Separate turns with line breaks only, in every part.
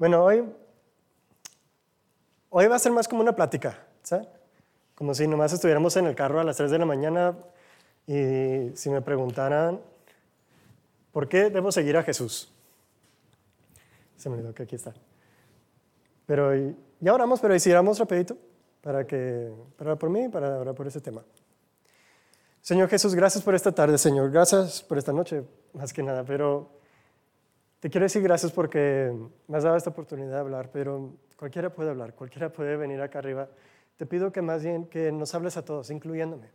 Bueno, hoy, hoy va a ser más como una plática, ¿sabes? Como si nomás estuviéramos en el carro a las 3 de la mañana y si me preguntaran, ¿por qué debo seguir a Jesús? Se me olvidó que aquí está. Pero ya oramos, pero hiciéramos rapidito para que para por mí, para orar por ese tema. Señor Jesús, gracias por esta tarde, Señor. Gracias por esta noche, más que nada. Pero te quiero decir gracias porque me has dado esta oportunidad de hablar, pero cualquiera puede hablar, cualquiera puede venir acá arriba. Te pido que más bien que nos hables a todos, incluyéndome.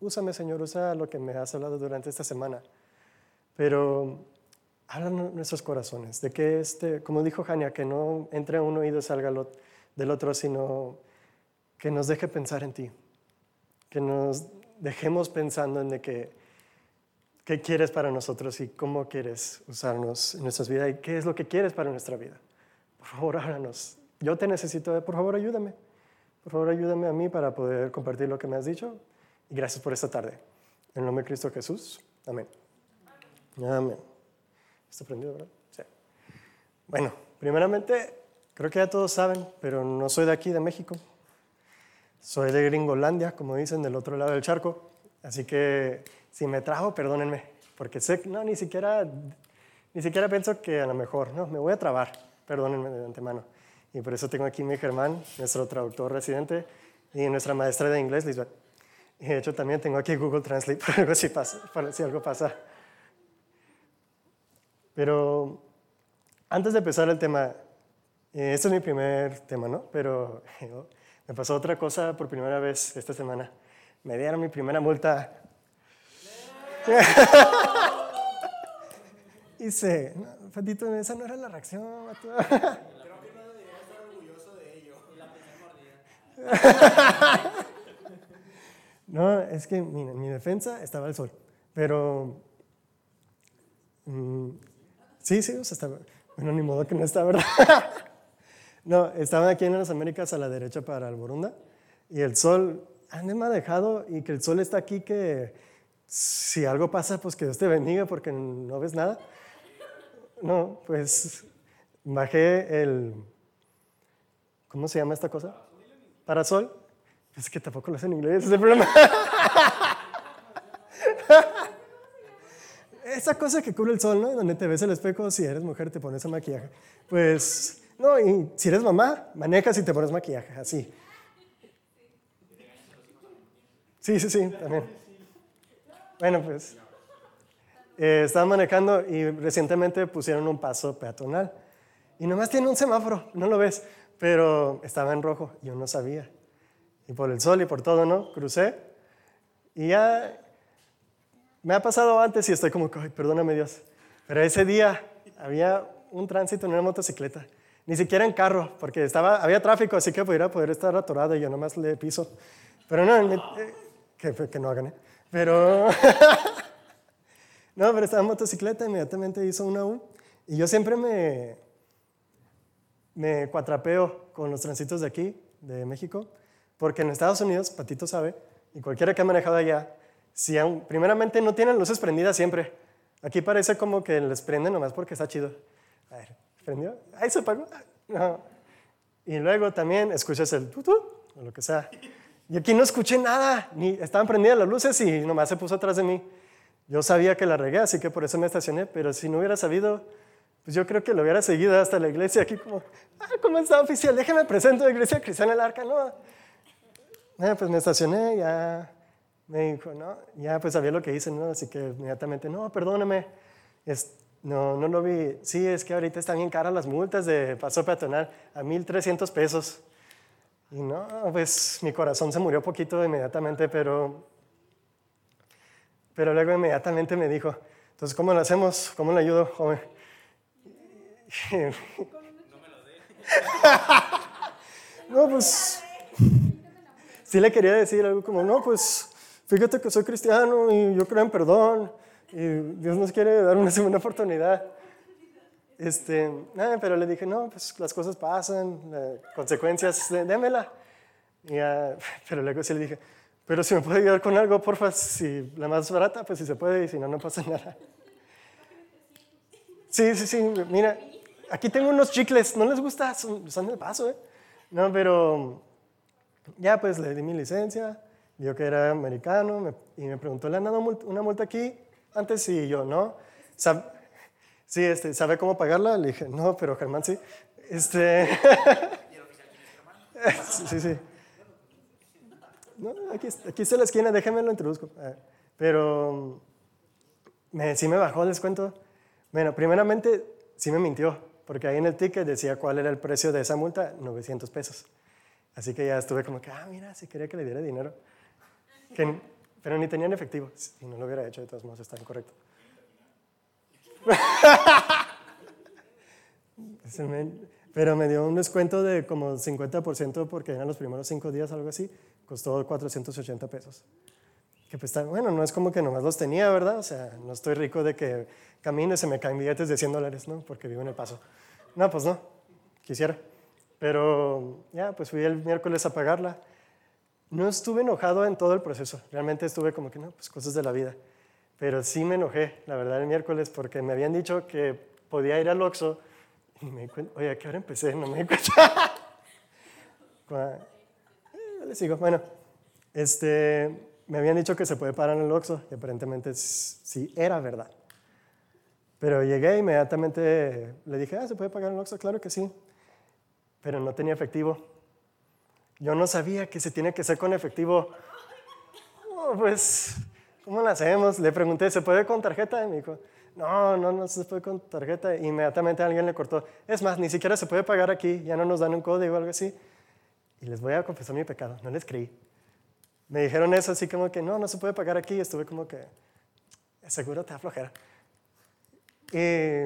úsame, Señor, usa lo que me has hablado durante esta semana. Pero habla nuestros corazones, de que, este, como dijo Jania, que no entre un oído y salga del otro, sino que nos deje pensar en ti, que nos dejemos pensando en de que, qué quieres para nosotros y cómo quieres usarnos en nuestras vidas y qué es lo que quieres para nuestra vida. Por favor, háblanos. Yo te necesito, por favor, ayúdame. Por favor, ayúdame a mí para poder compartir lo que me has dicho. Y gracias por esta tarde. En el nombre de Cristo Jesús. Amén. Amén. ¿Está prendido, verdad? Sí. Bueno, primeramente, creo que ya todos saben, pero no soy de aquí, de México. Soy de Gringolandia, como dicen, del otro lado del charco. Así que si me trajo, perdónenme, porque sé, no, ni siquiera, ni siquiera pienso que a lo mejor, no, me voy a trabar, perdónenme de antemano. Y por eso tengo aquí a mi Germán, nuestro traductor residente, y nuestra maestra de inglés, Lisbeth. Y de hecho también tengo aquí Google Translate para algo si, pasa, para si algo pasa. Pero antes de empezar el tema, eh, este es mi primer tema, ¿no? Pero me pasó otra cosa por primera vez esta semana. Me dieron mi primera multa. Dice, no, Fatito, esa no era la reacción. Creo que no debería estar orgulloso de ello. La no, es que mira, en mi defensa estaba el sol. Pero. Mm, sí, sí, o sea, estaba. Bueno, ni modo que no está, ¿verdad? No, estaban aquí en las Américas a la derecha para Alborunda y el sol, han dejado y que el sol está aquí que si algo pasa, pues que Dios te bendiga porque no ves nada. No, pues bajé el, ¿cómo se llama esta cosa? Parasol. Es que tampoco lo sé en inglés, es el problema. Esa cosa que cubre el sol, ¿no? Donde te ves el espejo, si eres mujer te pones el maquillaje. Pues no, y si eres mamá, manejas y te pones maquillaje, así. Sí, sí, sí, también. Bueno, pues eh, estaba manejando y recientemente pusieron un paso peatonal. Y nomás tiene un semáforo, no lo ves, pero estaba en rojo, yo no sabía. Y por el sol y por todo, ¿no? Crucé. Y ya me ha pasado antes y estoy como, ay, perdóname Dios. Pero ese día había un tránsito en una motocicleta ni siquiera en carro, porque estaba, había tráfico, así que pudiera poder estar atorado y yo nomás le piso. Pero no, eh, que, que, no hagan, ¿eh? Pero, no, pero estaba en motocicleta, inmediatamente hizo una U. Y yo siempre me, me cuatrapeo con los tránsitos de aquí, de México, porque en Estados Unidos, Patito sabe, y cualquiera que ha manejado allá, si primeramente no tienen luces prendidas siempre. Aquí parece como que les prenden nomás porque está chido. A ver, ¿Prendió? Ahí se apagó. No. Y luego también escuchas el tutú, o lo que sea. Y aquí no escuché nada, ni estaban prendidas las luces y nomás se puso atrás de mí. Yo sabía que la regué, así que por eso me estacioné, pero si no hubiera sabido, pues yo creo que lo hubiera seguido hasta la iglesia aquí como, ah, ¿cómo está oficial? Déjame presento a la iglesia cristiana el arca, no. Eh, pues me estacioné, ya me dijo, no, ya pues sabía lo que hice, ¿no? Así que inmediatamente, no, perdóname, no, no lo vi. Sí, es que ahorita están bien caras las multas de paso peatonal, a 1.300 pesos. Y no, pues mi corazón se murió poquito inmediatamente, pero, pero luego inmediatamente me dijo, entonces, ¿cómo lo hacemos? ¿Cómo le ayudo, joven? No me lo dé. no, pues, sí le quería decir algo como, no, pues, fíjate que soy cristiano y yo creo en perdón y Dios nos quiere dar una segunda oportunidad. Este, pero le dije, no, pues las cosas pasan, consecuencias, démela. Y, pero luego sí le dije, pero si me puede ayudar con algo, porfa, si la más barata, pues si se puede, y si no, no pasa nada. Sí, sí, sí, mira, aquí tengo unos chicles, ¿no les gusta? Son, son del paso, ¿eh? No, pero ya pues le di mi licencia, vio que era americano y me preguntó, ¿le han dado una multa aquí? Antes sí, yo, ¿no? Sí, este, ¿sabe cómo pagarla? Le dije, no, pero Germán sí. Este... sí, sí. No, aquí, aquí está la esquina, déjame lo introduzco. Pero me, sí me bajó el descuento. Bueno, primeramente sí me mintió, porque ahí en el ticket decía cuál era el precio de esa multa, 900 pesos. Así que ya estuve como que, ah, mira, si quería que le diera dinero. pero ni tenía en efectivo. Si no lo hubiera hecho, de todos modos está incorrecto. pero me dio un descuento de como 50% porque eran los primeros cinco días, algo así. Costó 480 pesos. Que pues bueno, no es como que nomás los tenía, ¿verdad? O sea, no estoy rico de que camino y se me caen billetes de 100 dólares, ¿no? Porque vivo en El Paso. No, pues no, quisiera. Pero ya, pues fui el miércoles a pagarla. No estuve enojado en todo el proceso, realmente estuve como que no, pues cosas de la vida. Pero sí me enojé, la verdad, el miércoles porque me habían dicho que podía ir al Oxxo y me di cuenta, oye, ¿a qué hora empecé? No me di cuenta. eh, le sigo, bueno, este, me habían dicho que se puede parar en el Oxxo y aparentemente sí era verdad. Pero llegué inmediatamente, le dije, ah, ¿se puede pagar en el Oxxo? Claro que sí pero no tenía efectivo. Yo no sabía que se tiene que hacer con efectivo. Oh, pues, ¿cómo lo hacemos? Le pregunté, ¿se puede con tarjeta? Y me dijo, no, no, no se puede con tarjeta. Y inmediatamente alguien le cortó. Es más, ni siquiera se puede pagar aquí, ya no nos dan un código o algo así. Y les voy a confesar mi pecado, no les creí. Me dijeron eso así como que, no, no se puede pagar aquí. Estuve como que, seguro te aflojera. Y,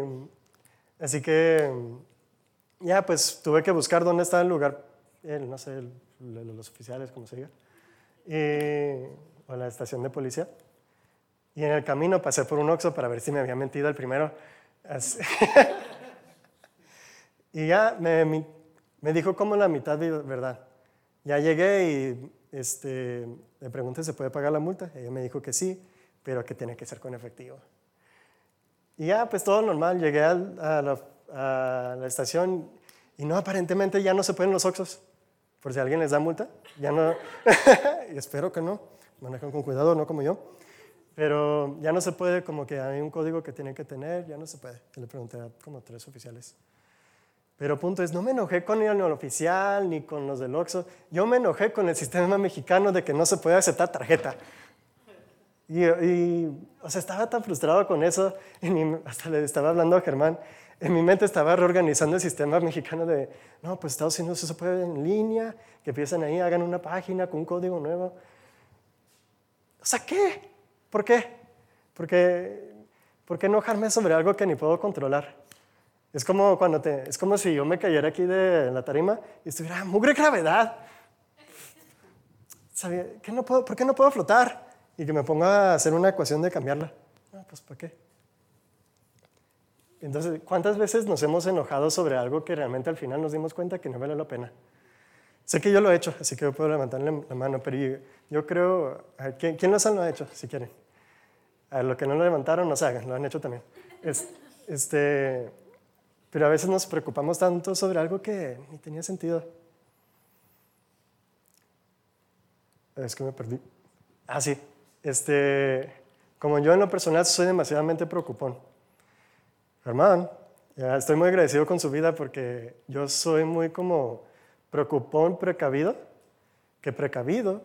así que ya pues tuve que buscar dónde estaba el lugar, el, no sé, los oficiales, como se diga, o la estación de policía. Y en el camino pasé por un Oxxo para ver si me había mentido el primero. y ya me, me, dijo como la mitad de verdad. Ya llegué y este, le pregunté se puede pagar la multa. Ella me dijo que sí, pero que tiene que ser con efectivo. Y ya, pues todo normal. Llegué a la a la estación y no, aparentemente ya no se pueden los Oxos. Por si alguien les da multa, ya no. y espero que no. Manejan con cuidado, no como yo. Pero ya no se puede, como que hay un código que tienen que tener, ya no se puede. le pregunté a como tres oficiales. Pero punto es, no me enojé con el oficial ni con los del Oxxo. Yo me enojé con el sistema mexicano de que no se puede aceptar tarjeta. Y, y o sea, estaba tan frustrado con eso. Y hasta le estaba hablando a Germán en mi mente estaba reorganizando el sistema mexicano de, no, pues Estados Unidos eso puede en línea, que empiecen ahí, hagan una página con un código nuevo. O sea, ¿qué? ¿Por qué? Porque, ¿Por qué enojarme sobre algo que ni puedo controlar? Es como, cuando te, es como si yo me cayera aquí de la tarima y estuviera, mugre gravedad. ¿Sabía? no puedo, ¿Por qué no puedo flotar? Y que me ponga a hacer una ecuación de cambiarla. No, pues ¿para qué? Entonces, ¿cuántas veces nos hemos enojado sobre algo que realmente al final nos dimos cuenta que no vale la pena? Sé que yo lo he hecho, así que yo puedo levantarle la mano, pero yo, creo, ¿quién, ¿quién lo ha hecho, si quieren? A lo que no lo levantaron, no se hagan, lo han hecho también. este, pero a veces nos preocupamos tanto sobre algo que ni tenía sentido. Es que me perdí. Ah, sí. Este, como yo en lo personal soy demasiadamente preocupón. Germán, estoy muy agradecido con su vida porque yo soy muy como preocupón, precavido, que precavido,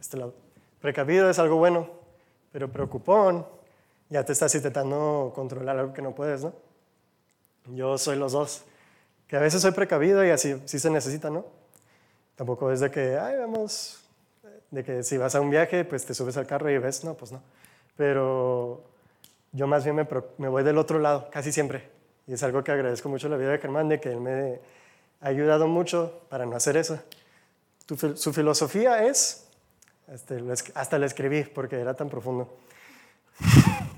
este lado, precavido es algo bueno, pero preocupón, ya te estás intentando controlar algo que no puedes, ¿no? Yo soy los dos, que a veces soy precavido y así sí se necesita, ¿no? Tampoco es de que, ay, vamos, de que si vas a un viaje, pues te subes al carro y ves, no, pues no. Pero yo más bien me, voy del otro lado, casi siempre. Y es algo que agradezco mucho a la vida de Germán, de que él me ha ayudado mucho para no hacer eso. su filosofía es, este, hasta le escribí porque era tan profundo.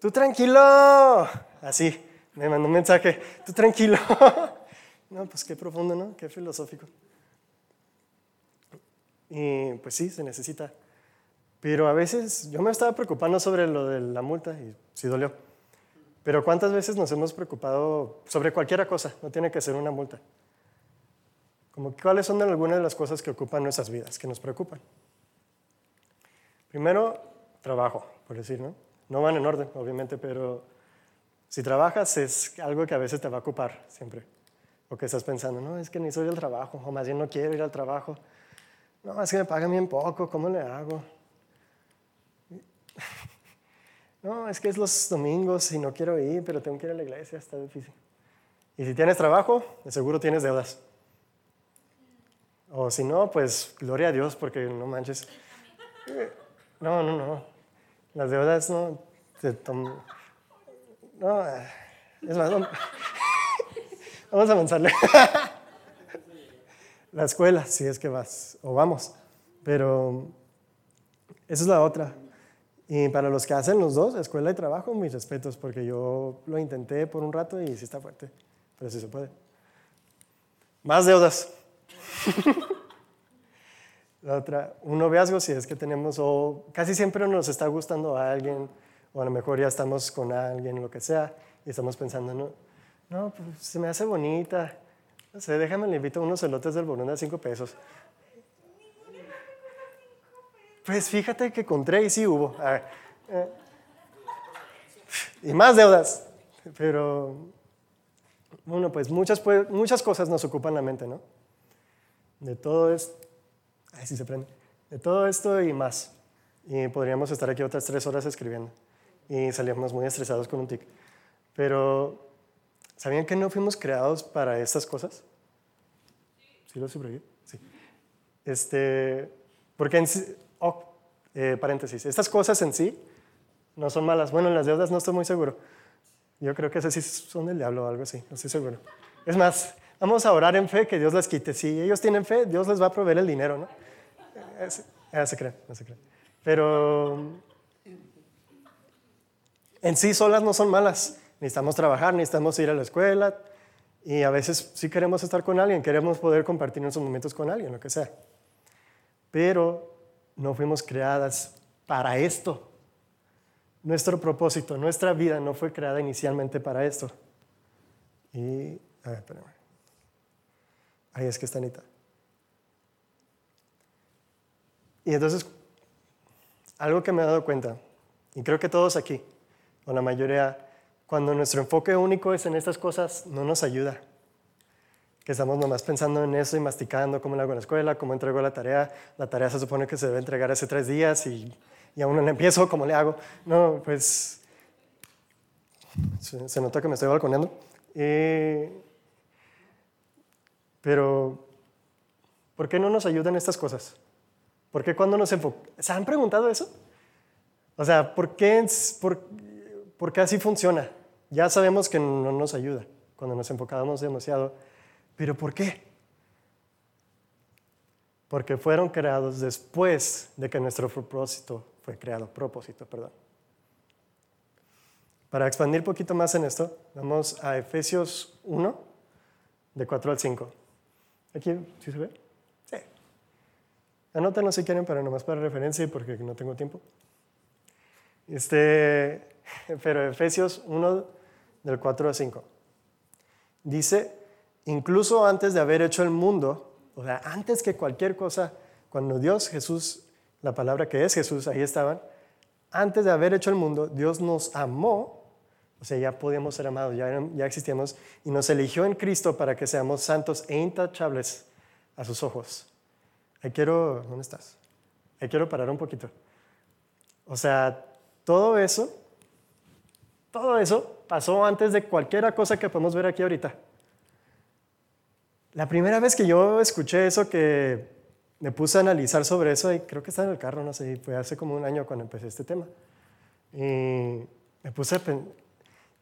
Tú tranquilo, así, me mandó un mensaje, tú tranquilo. no, pues qué profundo, ¿no? Qué filosófico. Y pues sí, se necesita pero a veces yo me estaba preocupando sobre lo de la multa y sí dolió. Pero ¿cuántas veces nos hemos preocupado sobre cualquier cosa? No tiene que ser una multa. Como cuáles son algunas de las cosas que ocupan nuestras vidas, que nos preocupan. Primero, trabajo, por decir, ¿no? No van en orden, obviamente, pero si trabajas es algo que a veces te va a ocupar siempre. O que estás pensando, no, es que ni soy al trabajo, o más bien no quiero ir al trabajo. No, es que me pagan bien poco, ¿cómo le hago? No, es que es los domingos y no quiero ir, pero tengo que ir a la iglesia, está difícil. Y si tienes trabajo, de seguro tienes deudas. O si no, pues gloria a Dios, porque no manches. No, no, no. Las deudas no te toman. No, es más, vamos a avanzarle. La escuela, si es que vas, o vamos. Pero esa es la otra. Y para los que hacen los dos, escuela y trabajo, mis respetos, porque yo lo intenté por un rato y sí está fuerte, pero sí se puede. Más deudas. La otra, un noviazgo, si es que tenemos, o casi siempre nos está gustando a alguien, o a lo mejor ya estamos con alguien, lo que sea, y estamos pensando, no, no pues se me hace bonita, no sé, déjame le invito a unos elotes del Burundi a cinco pesos. Pues fíjate que con tres sí hubo. Eh. y más deudas. Pero, bueno, pues muchas, muchas cosas nos ocupan la mente, ¿no? De todo esto, ay, sí se prende. De todo esto y más. Y podríamos estar aquí otras tres horas escribiendo. Y salíamos muy estresados con un tic. Pero, ¿sabían que no fuimos creados para estas cosas? ¿Sí lo subrayé? Sí. Este, porque en oh, eh, paréntesis, estas cosas en sí no son malas. Bueno, en las deudas no estoy muy seguro. Yo creo que esas sí son del diablo o algo así, no estoy seguro. Es más, vamos a orar en fe que Dios las quite. Si ellos tienen fe, Dios les va a proveer el dinero, ¿no? Ya se cree, no se cree. Pero en sí solas no son malas. Necesitamos trabajar, necesitamos ir a la escuela y a veces sí queremos estar con alguien, queremos poder compartir nuestros momentos con alguien, lo que sea. Pero no fuimos creadas para esto. Nuestro propósito, nuestra vida no fue creada inicialmente para esto. Y, a ver, espérame. Ahí es que está Anita. Y entonces, algo que me he dado cuenta, y creo que todos aquí, o la mayoría, cuando nuestro enfoque único es en estas cosas, no nos ayuda que estamos nomás pensando en eso y masticando cómo lo hago en la escuela, cómo entrego la tarea. La tarea se supone que se debe entregar hace tres días y, y aún no empiezo, ¿cómo le hago? No, pues se, nota que me estoy balconeando. pero, ¿por qué no nos ayudan estas cosas? ¿Por qué cuando nos enfocamos? ¿Se han preguntado eso? O sea, ¿por qué, por, ¿por qué así funciona? Ya sabemos que no nos ayuda cuando nos enfocamos demasiado ¿Pero por qué? Porque fueron creados después de que nuestro propósito fue creado, propósito, perdón. Para expandir un poquito más en esto, vamos a Efesios 1, de 4 al 5. ¿Aquí sí se ve? Sí. Anótenlo si quieren, pero nomás para referencia y porque no tengo tiempo. Este, pero Efesios 1, del 4 al 5. Dice, incluso antes de haber hecho el mundo, o sea, antes que cualquier cosa, cuando Dios, Jesús, la palabra que es Jesús, ahí estaban, antes de haber hecho el mundo, Dios nos amó, o sea, ya podíamos ser amados, ya, ya existíamos, y nos eligió en Cristo para que seamos santos e intachables a sus ojos. Ahí quiero, ¿dónde estás? Ahí quiero parar un poquito. O sea, todo eso, todo eso pasó antes de cualquier cosa que podemos ver aquí ahorita. La primera vez que yo escuché eso, que me puse a analizar sobre eso, y creo que estaba en el carro, no sé, fue hace como un año cuando empecé este tema. Y me puse a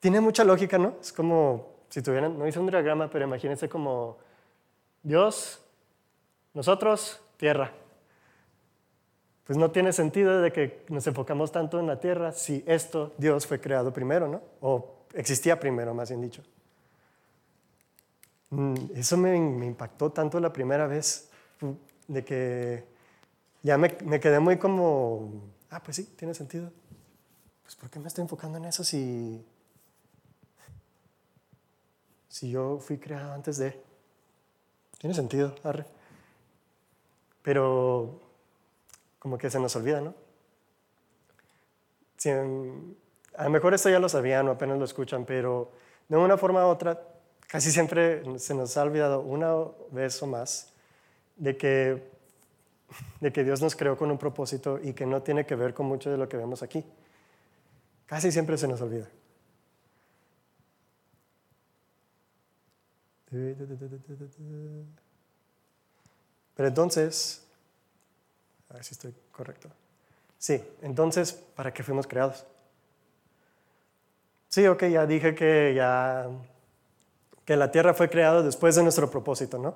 tiene mucha lógica, ¿no? Es como si tuvieran, no hice un diagrama, pero imagínense como Dios, nosotros, tierra. Pues no tiene sentido de que nos enfocamos tanto en la tierra si esto, Dios, fue creado primero, ¿no? O existía primero, más bien dicho. Mm, eso me, impactó tanto la primera vez, de que ya me, quedé muy como, ah, pues sí, tiene sentido. Pues ¿por qué me estoy enfocando en eso si, si yo fui creado antes de... Tiene sentido, arre. Pero como que se nos olvida, ¿no? a lo mejor esto ya lo sabían o apenas lo escuchan, pero de una forma u otra, casi siempre se nos ha olvidado una vez o más de que, de que Dios nos creó con un propósito y que no tiene que ver con mucho de lo que vemos aquí. Casi siempre se nos olvida. Pero entonces, a ver si estoy correcto. Sí, entonces, ¿para qué fuimos creados? Sí, ok, ya dije que ya que la tierra fue creada después de nuestro propósito, ¿no?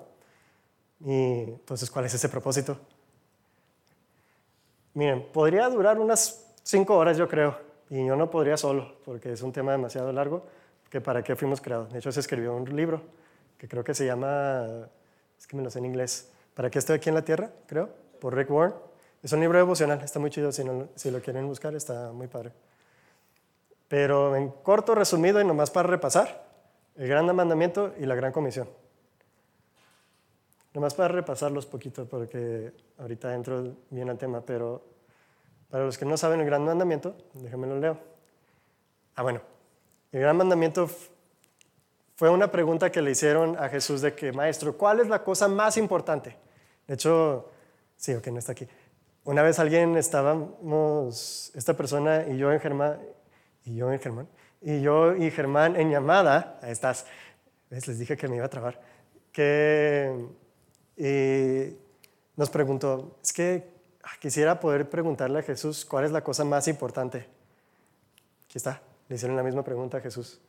Y entonces, ¿cuál es ese propósito? Miren, podría durar unas cinco horas, yo creo, y yo no podría solo, porque es un tema demasiado largo, que para qué fuimos creados. De hecho, se escribió un libro que creo que se llama, es que me lo sé en inglés, ¿Para qué estoy aquí en la tierra? Creo, por Rick Warren. Es un libro devocional, está muy chido, si, si lo quieren buscar, está muy padre. Pero en corto, resumido y nomás para repasar, el gran mandamiento y la gran comisión. Nomás para repasarlos poquito, porque ahorita entro bien al tema, pero para los que no saben el gran mandamiento, déjenme lo leo. Ah, bueno, el gran mandamiento fue una pregunta que le hicieron a Jesús de que, maestro, ¿cuál es la cosa más importante? De hecho, sí, ok, no está aquí. Una vez alguien estábamos, esta persona y yo en Germán, y yo en Germán, y yo y Germán en llamada, ahí estás, les dije que me iba a trabar, que nos preguntó, es que ah, quisiera poder preguntarle a Jesús cuál es la cosa más importante. Aquí está, le hicieron la misma pregunta a Jesús.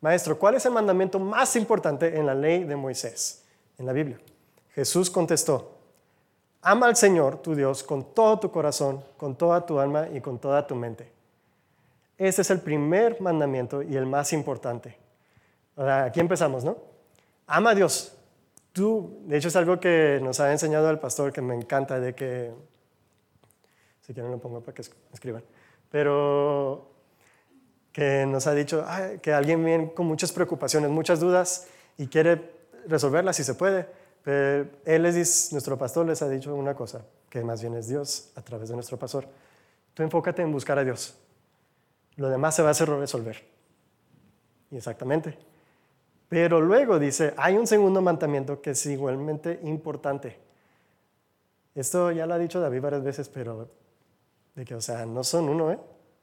Maestro, ¿cuál es el mandamiento más importante en la ley de Moisés, en la Biblia? Jesús contestó, ama al Señor, tu Dios, con todo tu corazón, con toda tu alma y con toda tu mente. Ese es el primer mandamiento y el más importante. aquí empezamos, ¿no? Ama a Dios. Tú, de hecho es algo que nos ha enseñado el pastor que me encanta, de que, si quieren lo pongo para que escriban, pero que nos ha dicho que alguien viene con muchas preocupaciones, muchas dudas y quiere resolverlas si se puede. Pero él les dice, nuestro pastor les ha dicho una cosa, que más bien es Dios a través de nuestro pastor. Tú enfócate en buscar a Dios. Lo demás se va a hacer resolver. Exactamente. Pero luego dice, hay un segundo mandamiento que es igualmente importante. Esto ya lo ha dicho David varias veces, pero de que, o sea, no son uno, ¿eh?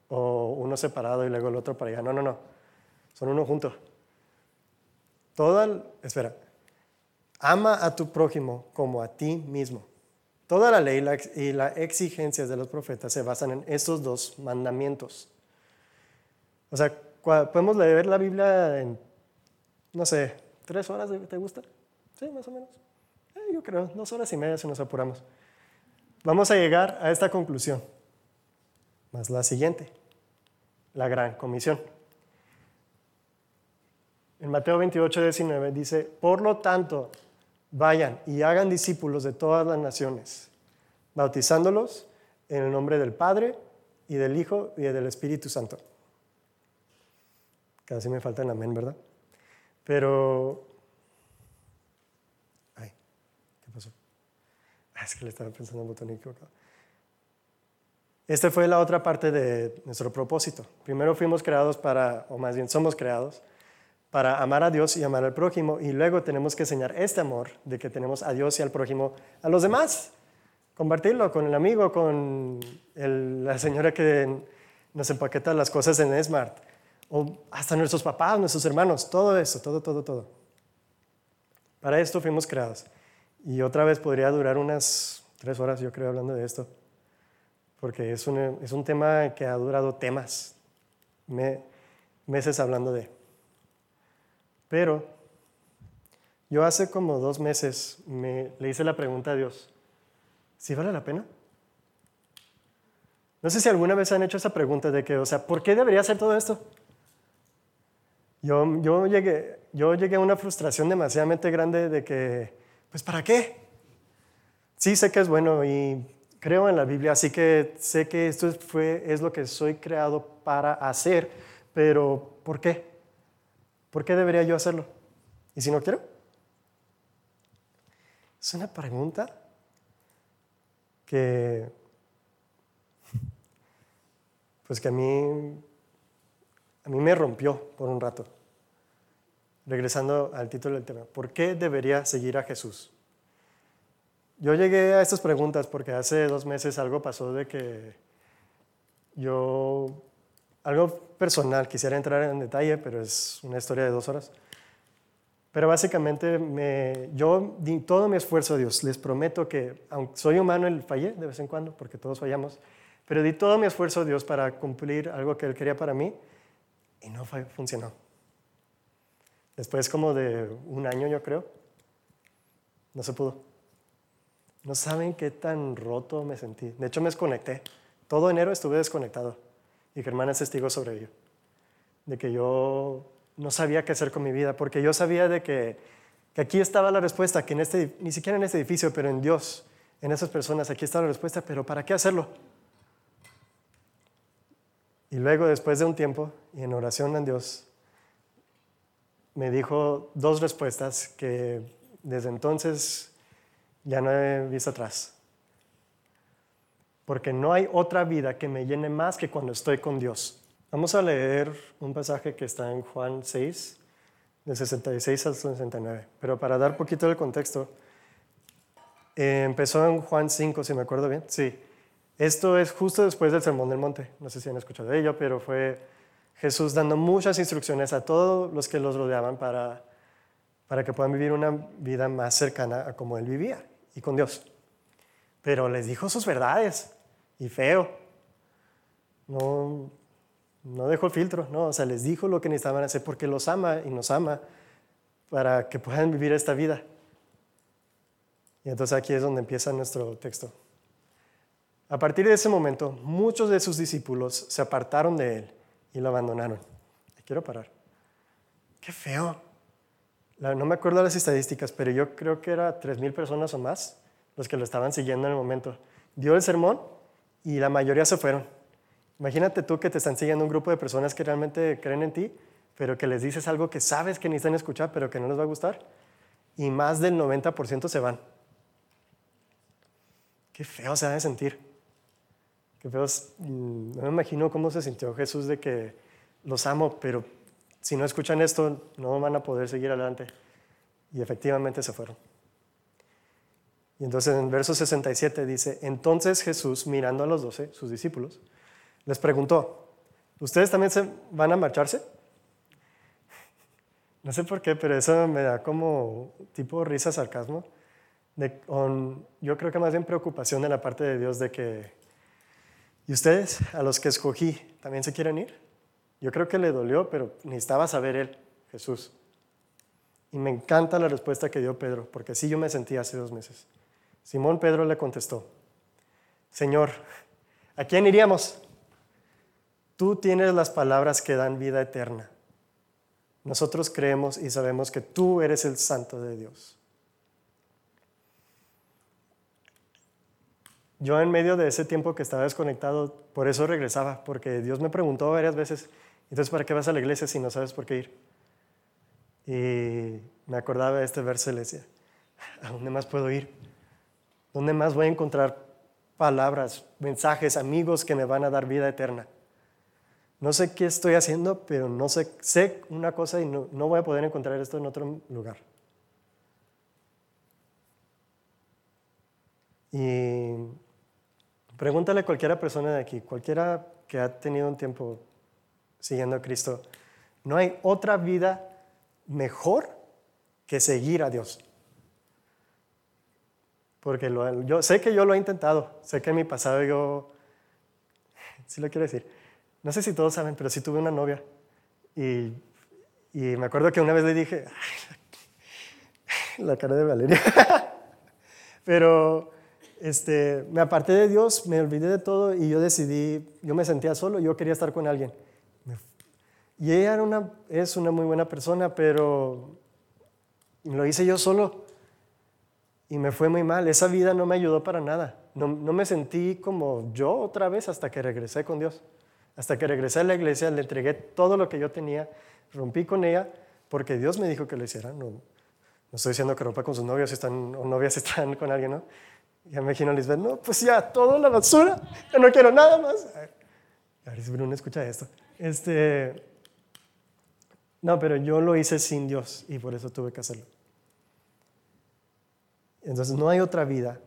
o uno separado y luego el otro para allá. No, no, no. Son uno junto. Toda, espera, ama a tu prójimo como a ti mismo. Toda la ley y las exigencias de los profetas se basan en estos dos mandamientos. O sea, podemos leer la Biblia en, no sé, tres horas, ¿te gusta? Sí, más o menos. Eh, yo creo, dos horas y media si nos apuramos. Vamos a llegar a esta conclusión más la siguiente, la gran comisión. En Mateo 28, 19 dice, por lo tanto, vayan y hagan discípulos de todas las naciones, bautizándolos en el nombre del Padre y del Hijo y del Espíritu Santo. Casi me falta el amén, ¿verdad? Pero... Ay, ¿qué pasó? Ah, es que le estaba pensando en botón equivocado. Esta fue la otra parte de nuestro propósito. Primero fuimos creados para, o más bien somos creados, para amar a Dios y amar al prójimo, y luego tenemos que enseñar este amor de que tenemos a Dios y al prójimo a los demás. Compartirlo con el amigo, con la señora que nos empaqueta las cosas en Smart, o hasta nuestros papás, nuestros hermanos, todo eso, todo, todo, todo. Para esto fuimos creados. Y otra vez podría durar unas tres horas, yo creo, hablando de esto porque es un, es un tema que ha durado temas, meses hablando de. Pero yo hace como dos meses me, le hice la pregunta a Dios, ¿si vale la pena? No sé si alguna vez han hecho esa pregunta de que, o sea, ¿por qué debería hacer todo esto? Yo, yo, llegué, yo llegué a una frustración demasiadamente grande de que, pues, ¿para qué? Sí sé que es bueno y creo en la Biblia, así que sé que esto fue, es lo que soy creado para hacer, pero ¿por qué? ¿Por qué debería yo hacerlo? ¿Y si no quiero? Es una pregunta que, pues que a mí, a mí me rompió por un rato. Regresando al título del tema, ¿por qué debería seguir a Jesús? Yo llegué a estas preguntas porque hace dos meses algo pasó de que yo, algo personal, quisiera entrar en detalle, pero es una historia de dos horas. Pero básicamente me, yo di todo mi esfuerzo a Dios. Les prometo que, aunque soy humano, y fallé de vez en cuando, porque todos fallamos, pero di todo mi esfuerzo a Dios para cumplir algo que Él quería para mí y no funcionó. Después como de un año, yo creo, no se pudo. No saben qué tan roto me sentí. De hecho, me desconecté. Todo enero estuve desconectado. Y Germán es testigo sobre ello. De que yo no sabía qué hacer con mi vida, porque yo sabía de que, que aquí estaba la respuesta, que en este, ni siquiera en este edificio, pero en Dios, en esas personas, aquí estaba la respuesta, pero ¿para qué hacerlo? Y luego, después de un tiempo, y en oración a Dios, me dijo dos respuestas que desde entonces ya no he visto atrás. Porque no hay otra vida que me llene más que cuando estoy con Dios. Vamos a leer un pasaje que está en Juan 6, de 66 al 69. Pero para dar poquito del contexto, eh, empezó en Juan 5, si me acuerdo bien. Sí, esto es justo después del Sermón del Monte. No sé si han escuchado de ello, pero fue Jesús dando muchas instrucciones a todos los que los rodeaban para, para que puedan vivir una vida más cercana a como él vivía y con Dios. Pero les dijo sus verdades y feo. No, no dejó el filtro, no, o sea, les dijo lo que necesitaban hacer porque los ama y nos ama para que puedan vivir esta vida. Y entonces aquí es donde empieza nuestro texto. A partir de ese momento, muchos de sus discípulos se apartaron de él y lo abandonaron. Quiero parar. Qué feo no me acuerdo las estadísticas, pero yo creo que era 3.000 personas o más los que lo estaban siguiendo en el momento. Dio el sermón y la mayoría se fueron. Imagínate tú que te están siguiendo un grupo de personas que realmente creen en ti, pero que les dices algo que sabes que necesitan escuchar, pero que no les va a gustar, y más del 90% se van. Qué feo se ha de sentir. Qué feo. Mm, no me imagino cómo se sintió Jesús de que los amo, pero si no escuchan esto, no van a poder seguir adelante. Y efectivamente se fueron. Y entonces en verso 67 dice, entonces Jesús, mirando a los doce, sus discípulos, les preguntó, ¿ustedes también se van a marcharse? No sé por qué, pero eso me da como tipo risa, sarcasmo. De, yo creo que más bien preocupación de la parte de Dios de que, ¿y ustedes, a los que escogí, también se quieren ir? Yo creo que le dolió, pero necesitaba saber él, Jesús. Y me encanta la respuesta que dio Pedro, porque así yo me sentí hace dos meses. Simón Pedro le contestó, Señor, ¿a quién iríamos? Tú tienes las palabras que dan vida eterna. Nosotros creemos y sabemos que tú eres el santo de Dios. Yo en medio de ese tiempo que estaba desconectado, por eso regresaba, porque Dios me preguntó varias veces, entonces, ¿para qué vas a la iglesia si no sabes por qué ir? Y me acordaba de este verso y le decía, ¿a dónde más puedo ir? ¿Dónde más voy a encontrar palabras, mensajes, amigos que me van a dar vida eterna? No sé qué estoy haciendo, pero no sé, sé una cosa y no, no voy a poder encontrar esto en otro lugar. Y pregúntale a cualquiera persona de aquí, cualquiera que ha tenido un tiempo siguiendo a Cristo, no hay otra vida mejor que seguir a Dios. Porque yo sé que yo lo he intentado, sé que en mi pasado yo, sí lo quiero decir, no sé si todos saben, pero sí tuve una novia. Y, y me acuerdo que una vez le dije, la cara de Valeria, pero este, me aparté de Dios, me olvidé de todo y yo decidí, yo me sentía solo, yo quería estar con alguien. Y ella era una, es una muy buena persona, pero lo hice yo solo y me fue muy mal. Esa vida no me ayudó para nada. No, no, me sentí como yo otra vez hasta que regresé con Dios. Hasta que regresé a la iglesia, le entregué todo lo que yo tenía, rompí con ella, porque Dios me dijo que lo hiciera. No, no estoy diciendo que rompa con sus novios están, o novias si están con alguien, ¿no? Ya me imagino a Lisbeth, no, pues ya, todo la basura, yo no quiero nada más. A ver si Bruno escucha esto. Este, no, pero yo lo hice sin Dios y por eso tuve que hacerlo. Entonces no hay otra vida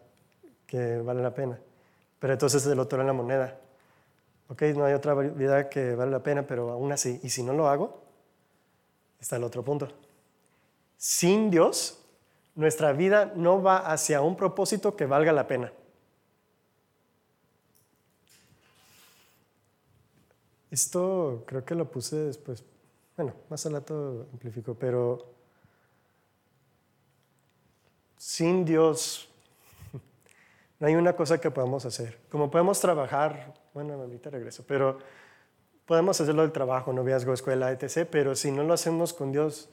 que vale la pena. Pero entonces el otro en la moneda. Ok, no hay otra vida que vale la pena, pero aún así, y si no lo hago, está el otro punto. Sin Dios, nuestra vida no va hacia un propósito que valga la pena. Esto creo que lo puse después. Bueno, más al rato amplifico, pero sin Dios no hay una cosa que podamos hacer. Como podemos trabajar, bueno, ahorita regreso, pero podemos hacerlo del trabajo, noviazgo, escuela, etc. Pero si no lo hacemos con Dios,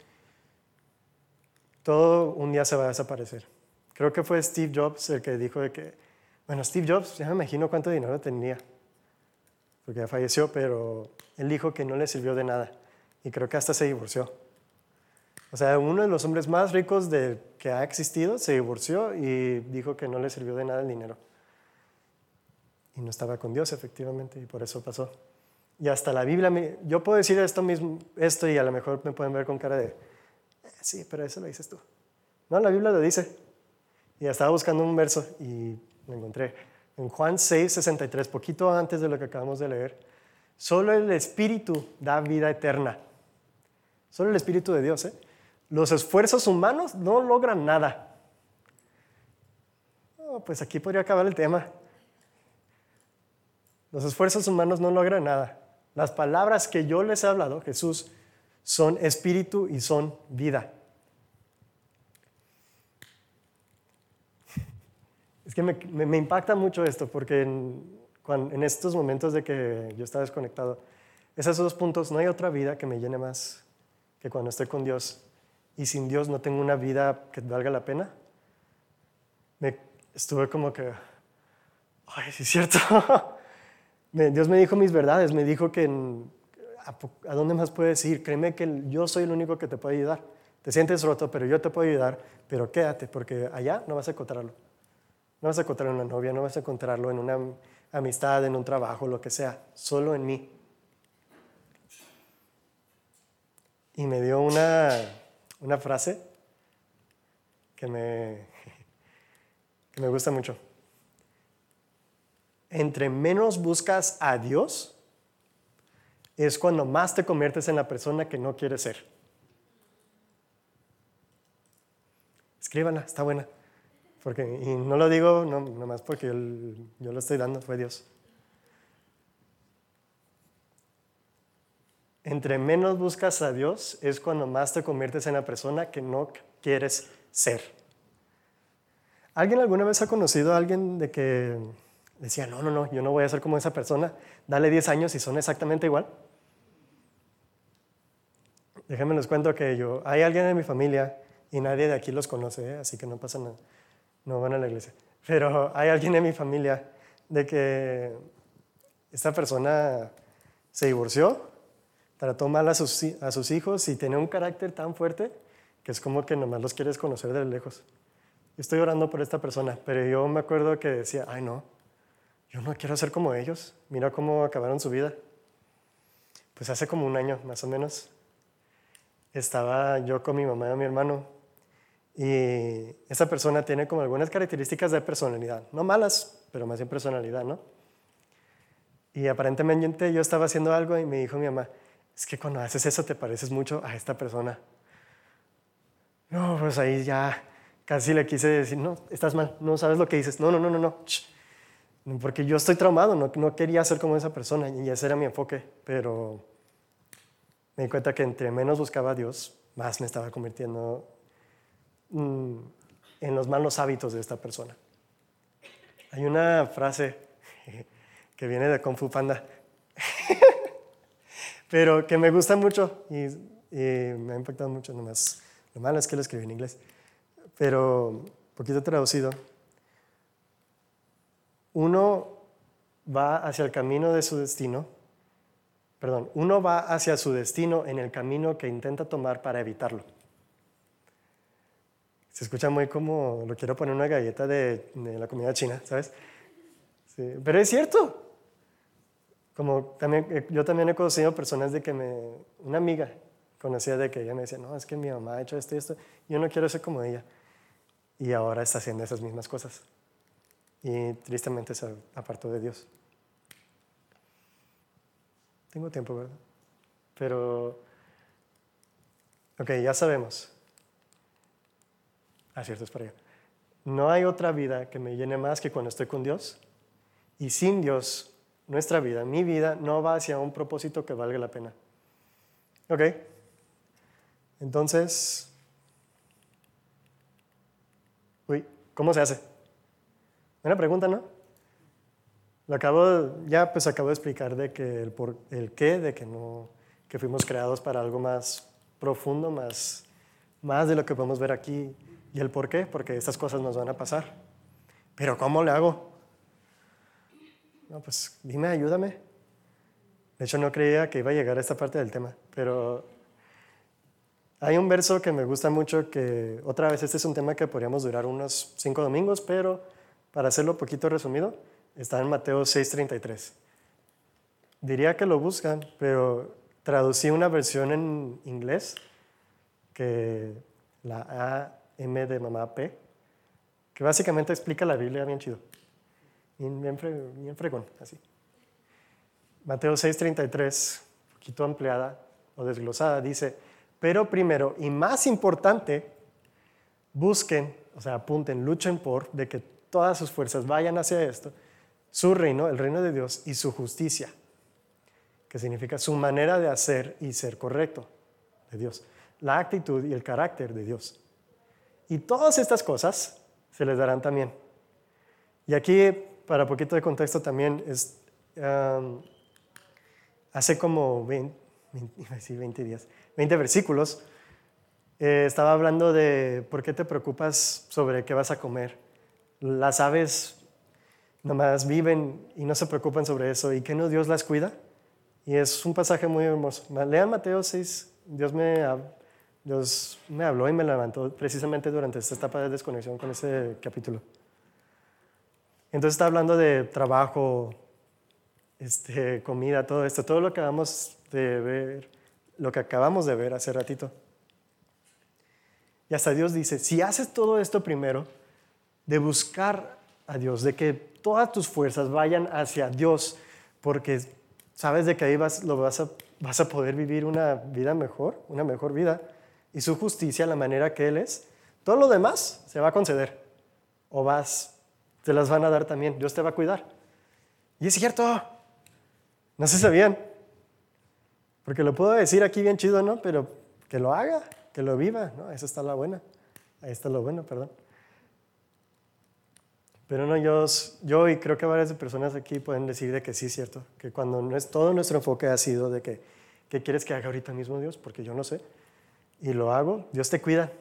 todo un día se va a desaparecer. Creo que fue Steve Jobs el que dijo de que, bueno, Steve Jobs, ya me imagino cuánto dinero tenía, porque ya falleció, pero él dijo que no le sirvió de nada y creo que hasta se divorció. O sea, uno de los hombres más ricos de, que ha existido se divorció y dijo que no le sirvió de nada el dinero. Y no estaba con Dios, efectivamente, y por eso pasó. Y hasta la Biblia, yo puedo decir esto mismo, esto y a lo mejor me pueden ver con cara de, sí, pero eso lo dices tú. No, la Biblia lo dice. Y estaba buscando un verso y lo encontré. En Juan 6, 63, poquito antes de lo que acabamos de leer, solo el Espíritu da vida eterna. Solo el Espíritu de Dios, ¿eh? Los esfuerzos humanos no logran nada. pues aquí podría acabar el tema. Los esfuerzos humanos no logran nada. Las palabras que yo les he hablado, Jesús, son espíritu y son vida. Es que me, impacta mucho esto porque en, en estos momentos de que yo estaba desconectado, esos dos puntos, no hay otra vida que me llene más que cuando estoy con Dios y sin Dios no tengo una vida que valga la pena, me estuve como que, ay, sí es cierto. Dios me dijo mis verdades, me dijo que a, dónde más puedes ir. Créeme que yo soy el único que te puede ayudar. Te sientes roto, pero yo te puedo ayudar, pero quédate, porque allá no vas a encontrarlo. No vas a encontrar una novia, no vas a encontrarlo en una amistad, en un trabajo, lo que sea, solo en mí. Y me dio una, una frase que me, que me gusta mucho. Entre menos buscas a Dios, es cuando más te conviertes en la persona que no quieres ser. Escríbanla, está buena. Porque, y no lo digo no, nomás porque yo, lo estoy dando, fue Dios. Entre menos buscas a Dios es cuando más te conviertes en la persona que no quieres ser. ¿Alguien alguna vez ha conocido a alguien de que decía, no, no, no, yo no voy a ser como esa persona, dale 10 años y son exactamente igual? Déjenme les cuento que yo, hay alguien en mi familia y nadie de aquí los conoce, ¿eh? así que no pasa nada, no van a la iglesia, pero hay alguien en mi familia de que esta persona se divorció trató mal a sus, hijos y tenía un carácter tan fuerte que es como que nomás los quieres conocer de lejos. Estoy orando por esta persona, pero yo me acuerdo que decía, ay no, yo no quiero ser como ellos, mira cómo acabaron su vida. Pues hace como un año más o menos, estaba yo con mi mamá y mi hermano y esa persona tiene como algunas características de personalidad, no malas, pero más bien personalidad, ¿no? Y aparentemente yo estaba haciendo algo y me dijo mi mamá, es que cuando haces eso te pareces mucho a esta persona. No, pues ahí ya casi le quise decir, no, estás mal, no sabes lo que dices. No, no, no, no, no. Porque yo estoy traumado, no, no quería ser como esa persona y ese era mi enfoque, pero me di cuenta que entre menos buscaba a Dios, más me estaba convirtiendo mm, en los malos hábitos de esta persona. Hay una frase que viene de Kung Fu Panda pero que me gusta mucho y, me ha impactado mucho nomás. Lo malo es que lo escribí en inglés, pero poquito traducido. Uno va hacia el camino de su destino perdón, uno va hacia su destino en el camino que intenta tomar para evitarlo. Se escucha muy como, lo quiero poner una galleta de, la comida china, ¿sabes? Sí, pero es cierto. Como también, eh, yo también he conocido personas de que me, una amiga conocía de que ella me decía, no, es que mi mamá ha hecho esto y esto, yo no quiero ser como ella. Y ahora está haciendo esas mismas cosas. Y tristemente se apartó de Dios. Tengo tiempo, ¿verdad? Pero, ok, ya sabemos. Ah, cierto, es para allá. No hay otra vida que me llene más que cuando estoy con Dios. Y sin Dios, nuestra vida, mi vida, no va hacia un propósito que valga la pena. Ok. Entonces, uy, ¿cómo se hace? Buena pregunta, ¿no? Lo acabo, ya pues acabo de explicar de que el, por, el qué, de que no, que fuimos creados para algo más profundo, más, más de lo que podemos ver aquí. ¿Y el por qué? Porque estas cosas nos van a pasar. Pero ¿cómo le hago? No, pues dime, ayúdame. De hecho, no creía que iba a llegar a esta parte del tema, pero hay un verso que me gusta mucho que, otra vez, este es un tema que podríamos durar unos cinco domingos, pero para hacerlo poquito resumido, está en Mateo 6:33. Diría que lo buscan, pero traducí una versión en inglés que la M de mamá P, que básicamente explica la Biblia bien chido. Bien, fregón, así. Mateo 6:33, poquito ampliada o desglosada, dice, pero primero y más importante, busquen, o sea, apunten, luchen por de que todas sus fuerzas vayan hacia esto, su reino, el reino de Dios y su justicia, que significa su manera de hacer y ser correcto de Dios, la actitud y el carácter de Dios. Y todas estas cosas se les darán también. Y aquí, para poquito de contexto también, es, hace como 20, 20, días, 20 versículos, eh, estaba hablando de por qué te preocupas sobre qué vas a comer. Las aves nomás viven y no se preocupan sobre eso. ¿Y que no Dios las cuida? Y es un pasaje muy hermoso. Lean Mateo 6, Dios me Dios me habló y me levantó precisamente durante esta etapa de desconexión con ese capítulo. Entonces está hablando de trabajo, este, comida, todo esto, todo lo que acabamos de ver, lo que acabamos de ver hace ratito. Y hasta Dios dice, si haces todo esto primero, de buscar a Dios, de que todas tus fuerzas vayan hacia Dios, porque sabes de que ahí vas, lo vas, a, vas a poder vivir una vida mejor, una mejor vida y su justicia, la manera que Él es, todo lo demás se va a conceder. O vas, te las van a dar también. Dios te va a cuidar. Y es cierto. No se sabían. Porque lo puedo decir aquí bien chido, ¿no? Pero que lo haga, que lo viva, ¿no? Esa está la buena. Ahí está lo bueno, perdón. Pero no, yo, yo y creo que varias personas aquí pueden decir de que sí cierto, que cuando no es, todo nuestro enfoque ha sido de que, ¿qué quieres que haga ahorita mismo Dios? Porque yo no sé y lo hago, Dios te cuida.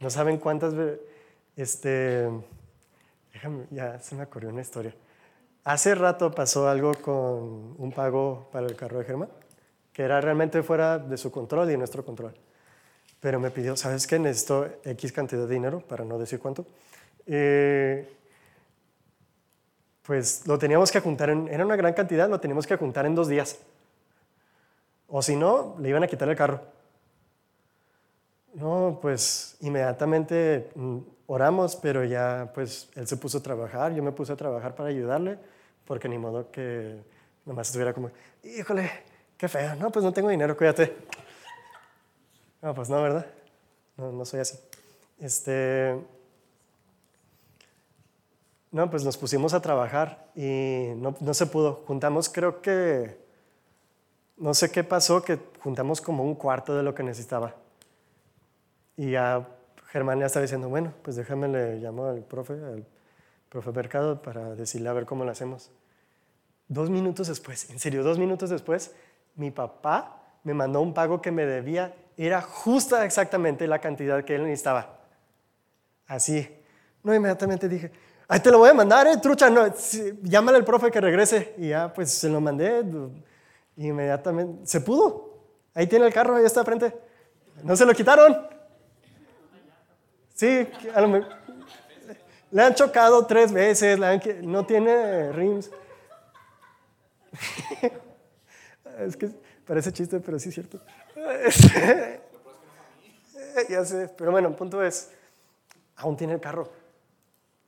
No saben cuántas veces, este, déjame, ya se me ocurrió una historia. Hace rato pasó algo con un pago para el carro de Germán, que era realmente fuera de su control y nuestro control. Pero me pidió, ¿sabes qué? Necesito X cantidad de dinero, para no decir cuánto. Eh, pues lo teníamos que juntar, en, era una gran cantidad, lo teníamos que juntar en dos días. O si no, le iban a quitar el carro. No, pues inmediatamente mm, oramos, pero ya pues él se puso a trabajar, yo me puse a trabajar para ayudarle, porque ni modo que nomás estuviera como, híjole, qué feo, no, pues no tengo dinero, cuídate. No, pues no, ¿verdad? No, no soy así. Este, no, pues nos pusimos a trabajar y no, no se pudo. Juntamos, creo que, no sé qué pasó, que juntamos como un cuarto de lo que necesitaba. Y ya Germán ya estaba diciendo, bueno, pues déjame le llamo al profe, al profe Mercado, para decirle a ver cómo lo hacemos. Dos minutos después, en serio, dos minutos después, mi papá me mandó un pago que me debía, era justa exactamente la cantidad que él necesitaba. Así. No, inmediatamente dije, ahí te lo voy a mandar, eh, trucha, no, llámale al profe que regrese. Y ya, pues se lo mandé. Inmediatamente, se pudo. Ahí tiene el carro, ahí está frente. No se lo quitaron. Sí, le han chocado tres veces, no tiene rims. es que parece chiste, pero sí es cierto. ya sé, pero bueno, el punto es, aún tiene el carro.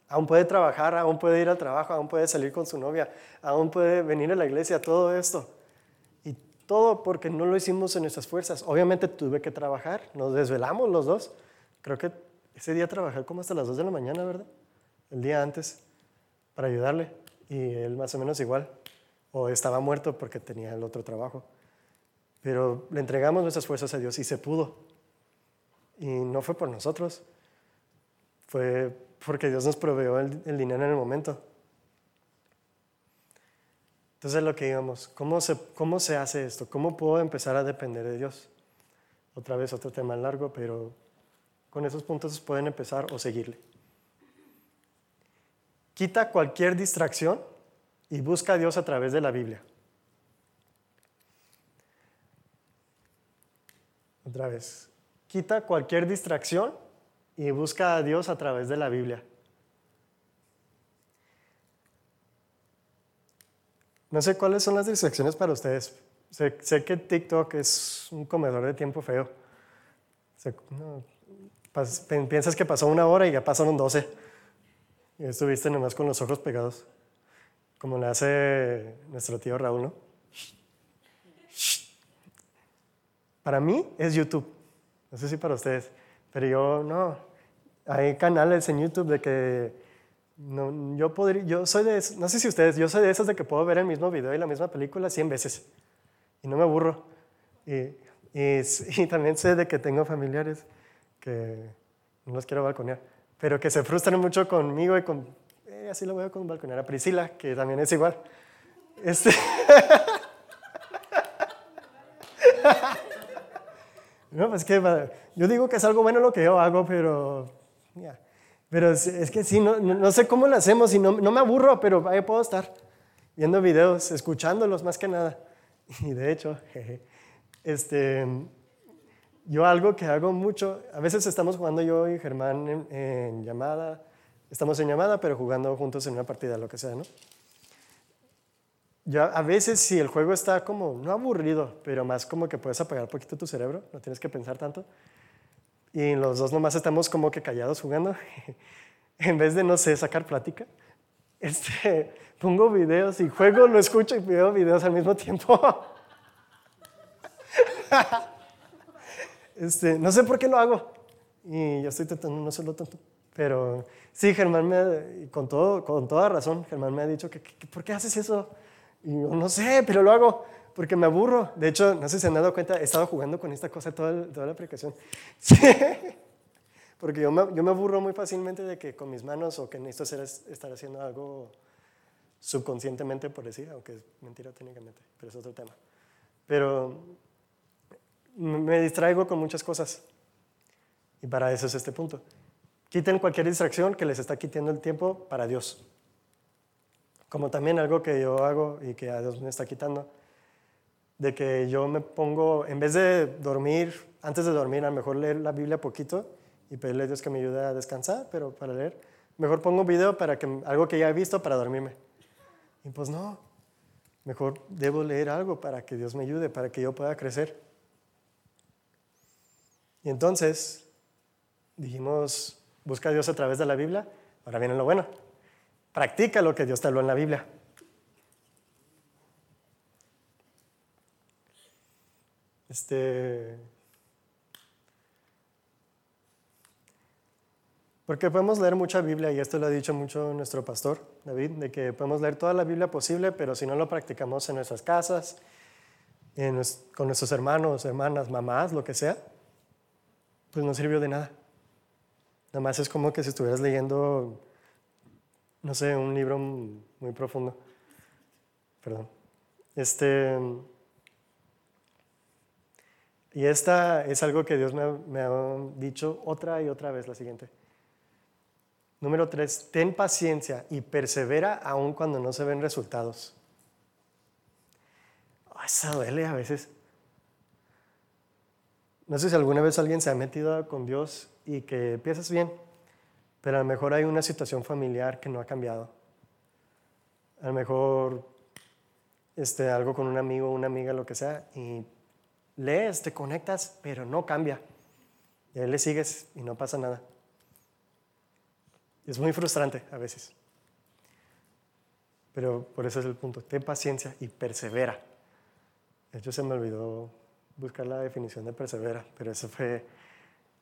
Aún puede trabajar, aún puede ir al trabajo, aún puede salir con su novia, aún puede venir a la iglesia, todo esto. Y todo porque no lo hicimos en nuestras fuerzas. Obviamente tuve que trabajar, nos desvelamos los dos. Creo que ese día trabajé como hasta las 2 de la mañana, ¿verdad? El día antes, para ayudarle. Y él más o menos igual. O estaba muerto porque tenía el otro trabajo. Pero le entregamos nuestras fuerzas a Dios y se pudo. Y no fue por nosotros. Fue porque Dios nos proveó el, dinero en el momento. Entonces lo que íbamos, ¿cómo se, ¿cómo se hace esto? ¿Cómo puedo empezar a depender de Dios? Otra vez otro tema largo, pero con esos puntos pueden empezar o seguirle. Quita cualquier distracción y busca a Dios a través de la Biblia. Otra vez. Quita cualquier distracción y busca a Dios a través de la Biblia. No sé cuáles son las distracciones para ustedes. Sé, que TikTok es un comedor de tiempo feo. Piensas que pasó una hora y ya pasaron doce. Y estuviste nomás con los ojos pegados, como le hace nuestro tío Raúl, ¿no? Para mí es YouTube. No sé si para ustedes. Pero yo no. Hay canales en YouTube de que no, yo podría, yo soy de, no sé si ustedes, yo soy de esos de que puedo ver el mismo video y la misma película 100 veces y no me aburro. Y, y, también sé de que tengo familiares que no los quiero balconear, pero que se frustran mucho conmigo y con, eh, así lo voy a balconear a Priscila, que también es igual. Este, No, pues que yo digo que es algo bueno lo que yo hago, pero... Pero es, que sí, no, no, sé cómo lo hacemos y no, no me aburro, pero ahí puedo estar viendo videos, escuchándolos más que nada. Y de hecho, este, yo algo que hago mucho, a veces estamos jugando yo y Germán en, llamada, estamos en llamada, pero jugando juntos en una partida, lo que sea, ¿no? Ya a veces si el juego está como, no aburrido, pero más como que puedes apagar un poquito tu cerebro, no tienes que pensar tanto. Y los dos nomás estamos como que callados jugando. en vez de, no sé, sacar plática, este, pongo videos y juego, lo escucho y veo videos al mismo tiempo. este, no sé por qué lo hago. Y yo estoy tratando no hacerlo tanto. Pero sí, Germán me, con, todo, con toda razón, Germán me ha dicho que, que ¿por qué haces eso? Y yo no sé, pero lo hago porque me aburro. De hecho, no sé si se han dado cuenta, he estado jugando con esta cosa toda, toda la aplicación. Sí. Porque yo me, yo me, aburro muy fácilmente de que con mis manos o que necesito hacer, estar haciendo algo subconscientemente, por decir, aunque es mentira técnicamente, pero es otro tema. Pero me distraigo con muchas cosas. Y para eso es este punto. Quiten cualquier distracción que les está quitando el tiempo para Dios. Como también algo que yo hago y que a Dios me está quitando, de que yo me pongo, en vez de dormir, antes de dormir, a lo mejor leer la Biblia poquito y pedirle a Dios que me ayude a descansar, pero para leer, mejor pongo un video para que, algo que ya he visto para dormirme. Y pues no, mejor debo leer algo para que Dios me ayude, para que yo pueda crecer. Y entonces dijimos, busca a Dios a través de la Biblia, ahora viene lo bueno. Practica lo que Dios te habló en la Biblia. Este, porque podemos leer mucha Biblia, y esto lo ha dicho mucho nuestro pastor David, de que podemos leer toda la Biblia posible, pero si no lo practicamos en nuestras casas, con nuestros hermanos, hermanas, mamás, lo que sea, pues no sirvió de nada. Nada más es como que si estuvieras leyendo no sé, un libro muy profundo. Perdón. Este, y esta es algo que Dios me, ha dicho otra y otra vez, la siguiente. Número tres, ten paciencia y persevera aun cuando no se ven resultados. eso duele a veces. No sé si alguna vez alguien se ha metido con Dios y que piensas bien, pero a lo mejor hay una situación familiar que no ha cambiado. A lo mejor este, algo con un amigo, una amiga, lo que sea, y lees, te conectas, pero no cambia. Y ahí le sigues y no pasa nada. Es muy frustrante a veces. Pero por eso es el punto. Ten paciencia y persevera. De hecho, se me olvidó buscar la definición de persevera, pero eso fue.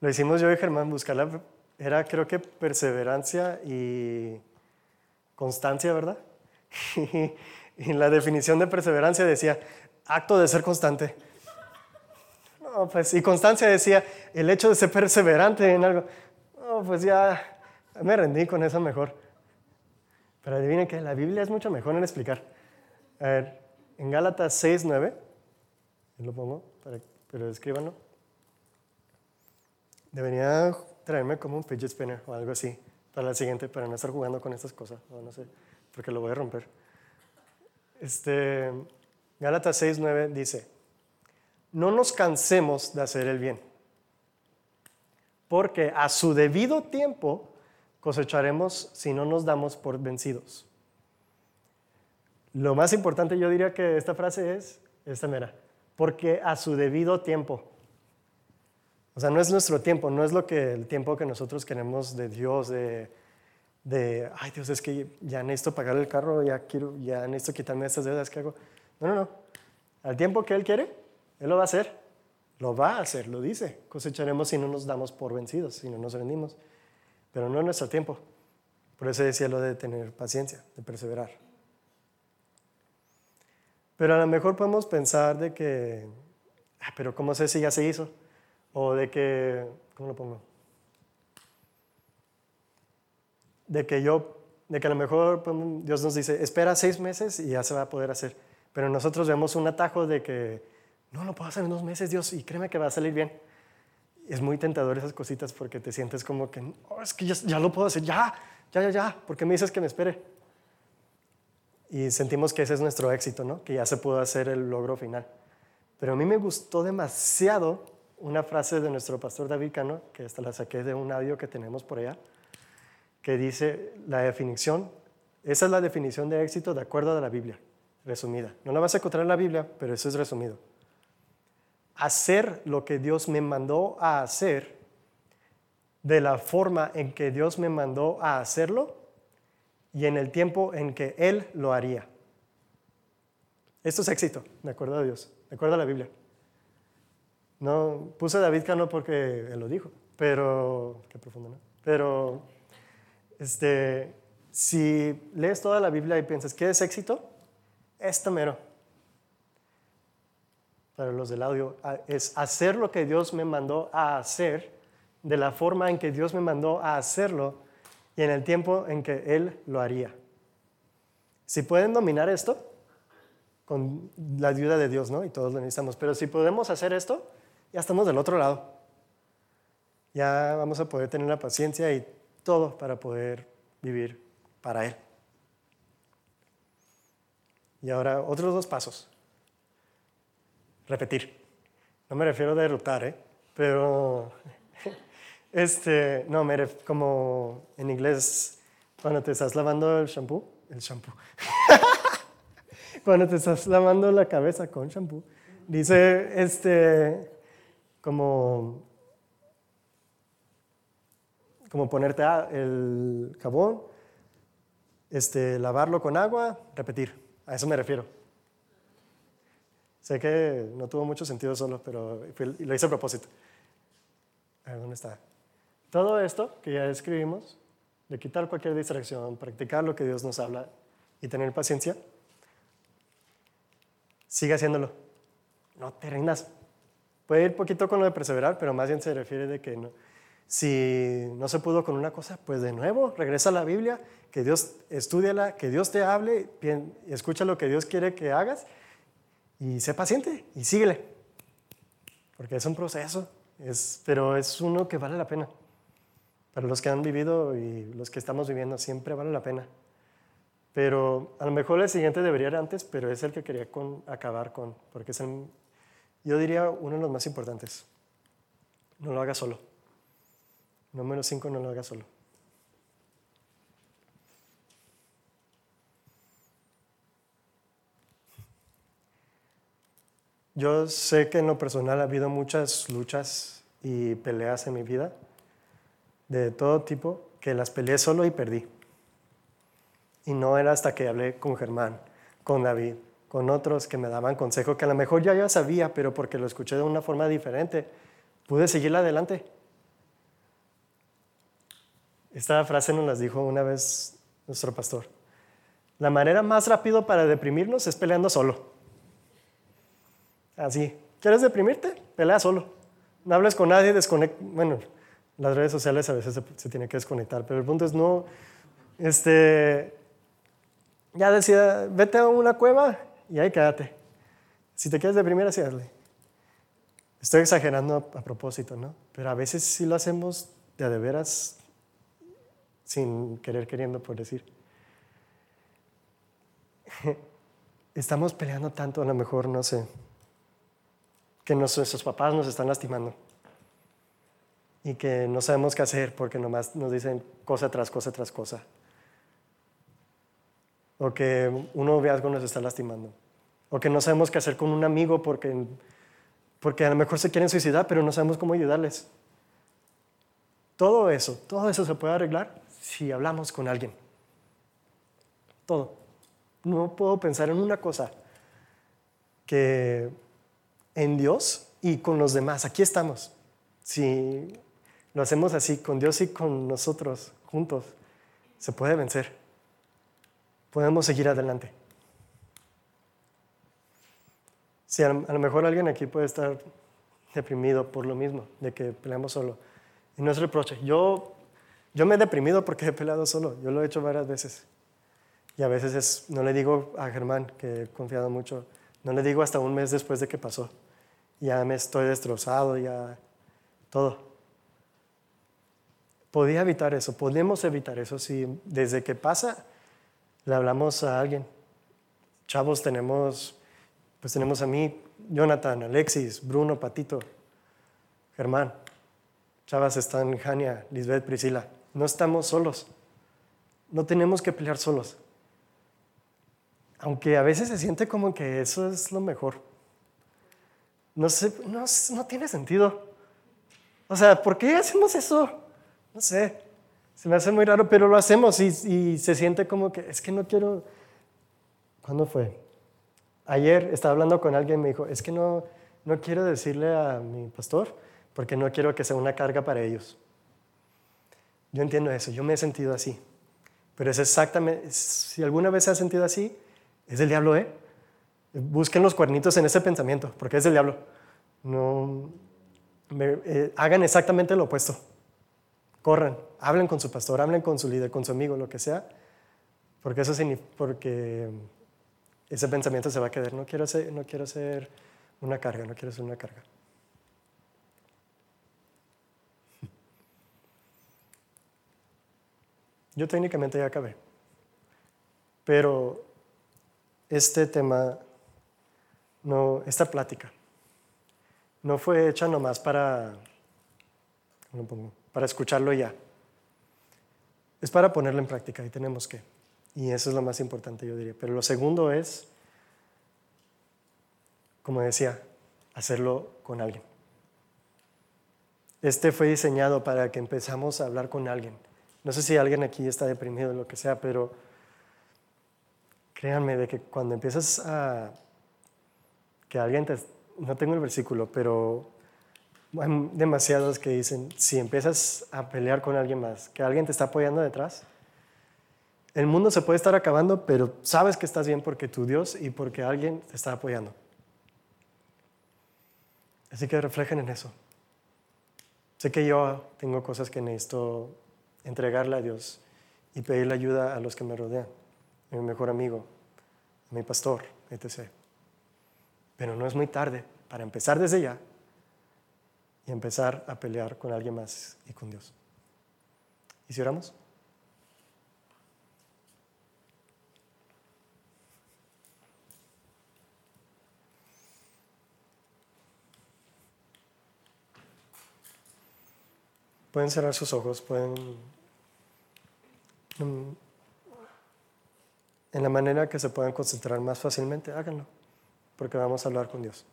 Lo hicimos yo y Germán, buscarla. Era, creo que perseverancia y constancia, ¿verdad? y la definición de perseverancia decía acto de ser constante. No, pues, y constancia decía el hecho de ser perseverante en algo. No, pues ya me rendí con eso mejor. Pero adivinen que la Biblia es mucho mejor en explicar. A ver, en Gálatas 6, 9, lo pongo, pero escríbanlo. Debería traerme como un fidget spinner o algo así para la siguiente, para no estar jugando con estas cosas, no sé, porque lo voy a romper. Este, Gálatas 6, 9 dice, no nos cansemos de hacer el bien, porque a su debido tiempo cosecharemos si no nos damos por vencidos. Lo más importante yo diría que esta frase es esta mera, porque a su debido tiempo. O sea, no es nuestro tiempo, no es lo que el tiempo que nosotros queremos de Dios, de, de ay Dios, es que ya necesito pagar el carro, ya quiero, ya necesito quitarme estas deudas que hago. No, no, no. Al tiempo que Él quiere, Él lo va a hacer. Lo va a hacer, lo dice. Cosecharemos si no nos damos por vencidos, si no nos rendimos pero no en nuestro tiempo. Por eso decía lo de tener paciencia, de perseverar. Pero a lo mejor podemos pensar de que, ah, pero ¿cómo sé si ya se hizo? O de que, ¿cómo lo pongo? De que yo, de que a lo mejor Dios nos dice, espera seis meses y ya se va a poder hacer. Pero nosotros vemos un atajo de que, no lo puedo hacer en dos meses, Dios, y créeme que va a salir bien es muy tentador esas cositas porque te sientes como que, es que ya, lo puedo hacer, ya, ya, ya, ya, ¿por qué me dices que me espere? Y sentimos que ese es nuestro éxito, ¿no? Que ya se pudo hacer el logro final. Pero a mí me gustó demasiado una frase de nuestro pastor David Cano, que hasta la saqué de un audio que tenemos por allá, que dice la definición, esa es la definición de éxito de acuerdo a la Biblia, resumida. No la vas a encontrar en la Biblia, pero eso es resumido hacer lo que Dios me mandó a hacer de la forma en que Dios me mandó a hacerlo y en el tiempo en que Él lo haría. Esto es éxito, de acuerdo a Dios, de acuerdo a la Biblia. No puse David Cano porque él lo dijo, pero qué profundo, ¿no? Pero este, si lees toda la Biblia y piensas, ¿qué es éxito? Esto mero para los del audio, es hacer lo que Dios me mandó a hacer, de la forma en que Dios me mandó a hacerlo y en el tiempo en que Él lo haría. Si pueden dominar esto, con la ayuda de Dios, ¿no? Y todos lo necesitamos, pero si podemos hacer esto, ya estamos del otro lado. Ya vamos a poder tener la paciencia y todo para poder vivir para Él. Y ahora otros dos pasos repetir. No me refiero a derrotar, ¿eh? Pero, este, no, me como en inglés, cuando te estás lavando el shampoo, el shampoo. cuando te estás lavando la cabeza con shampoo, dice, este, como, como ponerte el jabón, este, lavarlo con agua, repetir. A eso me refiero. Sé que no tuvo mucho sentido solo, pero lo hice a propósito. A ver, ¿dónde está? Todo esto que ya escribimos, de quitar cualquier distracción, practicar lo que Dios nos habla y tener paciencia, sigue haciéndolo. No te rindas. Puede ir poquito con lo de perseverar, pero más bien se refiere de que no, si no se pudo con una cosa, pues de nuevo regresa a la Biblia, que Dios estudiala, que Dios te hable, escucha lo que Dios quiere que hagas y sé paciente y síguele. Porque es un proceso, es, pero es uno que vale la pena. Para los que han vivido y los que estamos viviendo, siempre vale la pena. Pero a lo mejor el siguiente debería ir antes, pero es el que quería acabar con, porque es el, yo diría uno de los más importantes. No lo haga solo. Número cinco, no lo haga solo. Yo sé que en lo personal ha habido muchas luchas y peleas en mi vida, de todo tipo, que las peleé solo y perdí. Y no era hasta que hablé con Germán, con David, con otros que me daban consejo que a lo mejor ya ya sabía, pero porque lo escuché de una forma diferente, pude seguir adelante. Esta frase nos las dijo una vez nuestro pastor. La manera más rápida para deprimirnos es peleando solo. Así. ¿Quieres deprimirte? Pelea solo. No hables con nadie, desconecta. Bueno, las redes sociales a veces se, tiene que desconectar, pero el punto es no. Este. Ya decía, vete a una cueva y ahí quédate. Si te quieres deprimir, así hazle. Estoy exagerando a, propósito, ¿no? Pero a veces sí lo hacemos de de veras sin querer queriendo, por decir. Estamos peleando tanto, a lo mejor, no sé, que nuestros papás nos están lastimando y que no sabemos qué hacer porque nomás nos dicen cosa tras cosa tras cosa. O que un noviazgo nos está lastimando. O que no sabemos qué hacer con un amigo porque, porque a lo mejor se quieren suicidar, pero no sabemos cómo ayudarles. Todo eso, todo eso se puede arreglar si hablamos con alguien. Todo. No puedo pensar en una cosa que en Dios y con los demás. Aquí estamos. Si lo hacemos así, con Dios y con nosotros, juntos, se puede vencer. Podemos seguir adelante. Si a lo mejor alguien aquí puede estar deprimido por lo mismo, de que peleamos solo. Y no es reproche. Yo, yo me he deprimido porque he peleado solo. Yo lo he hecho varias veces. Y a veces es, no le digo a Germán, que he confiado mucho, no le digo hasta un mes después de que pasó. Ya me estoy destrozado, ya todo. Podía evitar eso, podemos evitar eso si desde que pasa le hablamos a alguien. Chavos, tenemos, pues tenemos a mí, Jonathan, Alexis, Bruno, Patito, Germán. Chavas están Jania, Lisbeth, Priscila. No estamos solos. No tenemos que pelear solos. Aunque a veces se siente como que eso es lo mejor. No, sé, no, no tiene sentido. O sea, ¿por qué hacemos eso? No sé. Se me hace muy raro, pero lo hacemos y, se siente como que es que no quiero. ¿Cuándo fue? Ayer estaba hablando con alguien y me dijo, es que no, no quiero decirle a mi pastor porque no quiero que sea una carga para ellos. Yo entiendo eso, yo me he sentido así. Pero es exactamente, si alguna vez se ha sentido así, es del diablo, ¿eh? Busquen los cuernitos en ese pensamiento, porque es del diablo. No, eh, hagan exactamente lo opuesto. Corran, hablen con su pastor, hablen con su líder, con su amigo, lo que sea, porque eso porque ese pensamiento se va a quedar. No quiero ser, no quiero ser una carga, no quiero ser una carga. Yo técnicamente ya acabé, pero este tema, no, esta plática, no fue hecha nomás para, para escucharlo ya. Es para ponerlo en práctica y tenemos que. Y eso es lo más importante, yo diría. Pero lo segundo es, como decía, hacerlo con alguien. Este fue diseñado para que empezamos a hablar con alguien. No sé si alguien aquí está deprimido o lo que sea, pero Créanme de que cuando empiezas a... que alguien te... No tengo el versículo, pero hay demasiados que dicen, si empiezas a pelear con alguien más, que alguien te está apoyando detrás, el mundo se puede estar acabando, pero sabes que estás bien porque tu Dios y porque alguien te está apoyando. Así que reflejen en eso. Sé que yo tengo cosas que necesito entregarle a Dios y pedirle ayuda a los que me rodean mi mejor amigo, mi pastor, etc. Pero no es muy tarde para empezar desde ya y empezar a pelear con alguien más y con Dios. ¿Y si oramos? Pueden cerrar sus ojos, pueden... Mm, en la manera que se puedan concentrar más fácilmente, háganlo, porque vamos a hablar con Dios.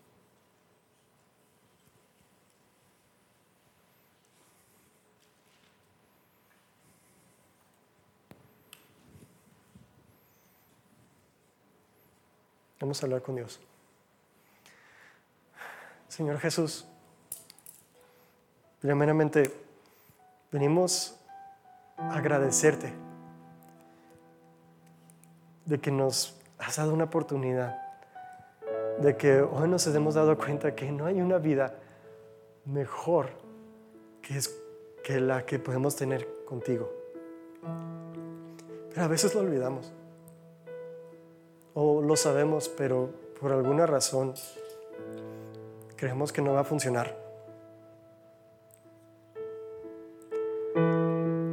Vamos a hablar con Dios. Señor Jesús, primeramente venimos a agradecerte de que nos has dado una oportunidad, de que hoy nos hemos dado cuenta que no hay una vida mejor que, es, que la que podemos tener contigo. Pero a veces lo olvidamos o lo sabemos, pero por alguna razón creemos que no va a funcionar.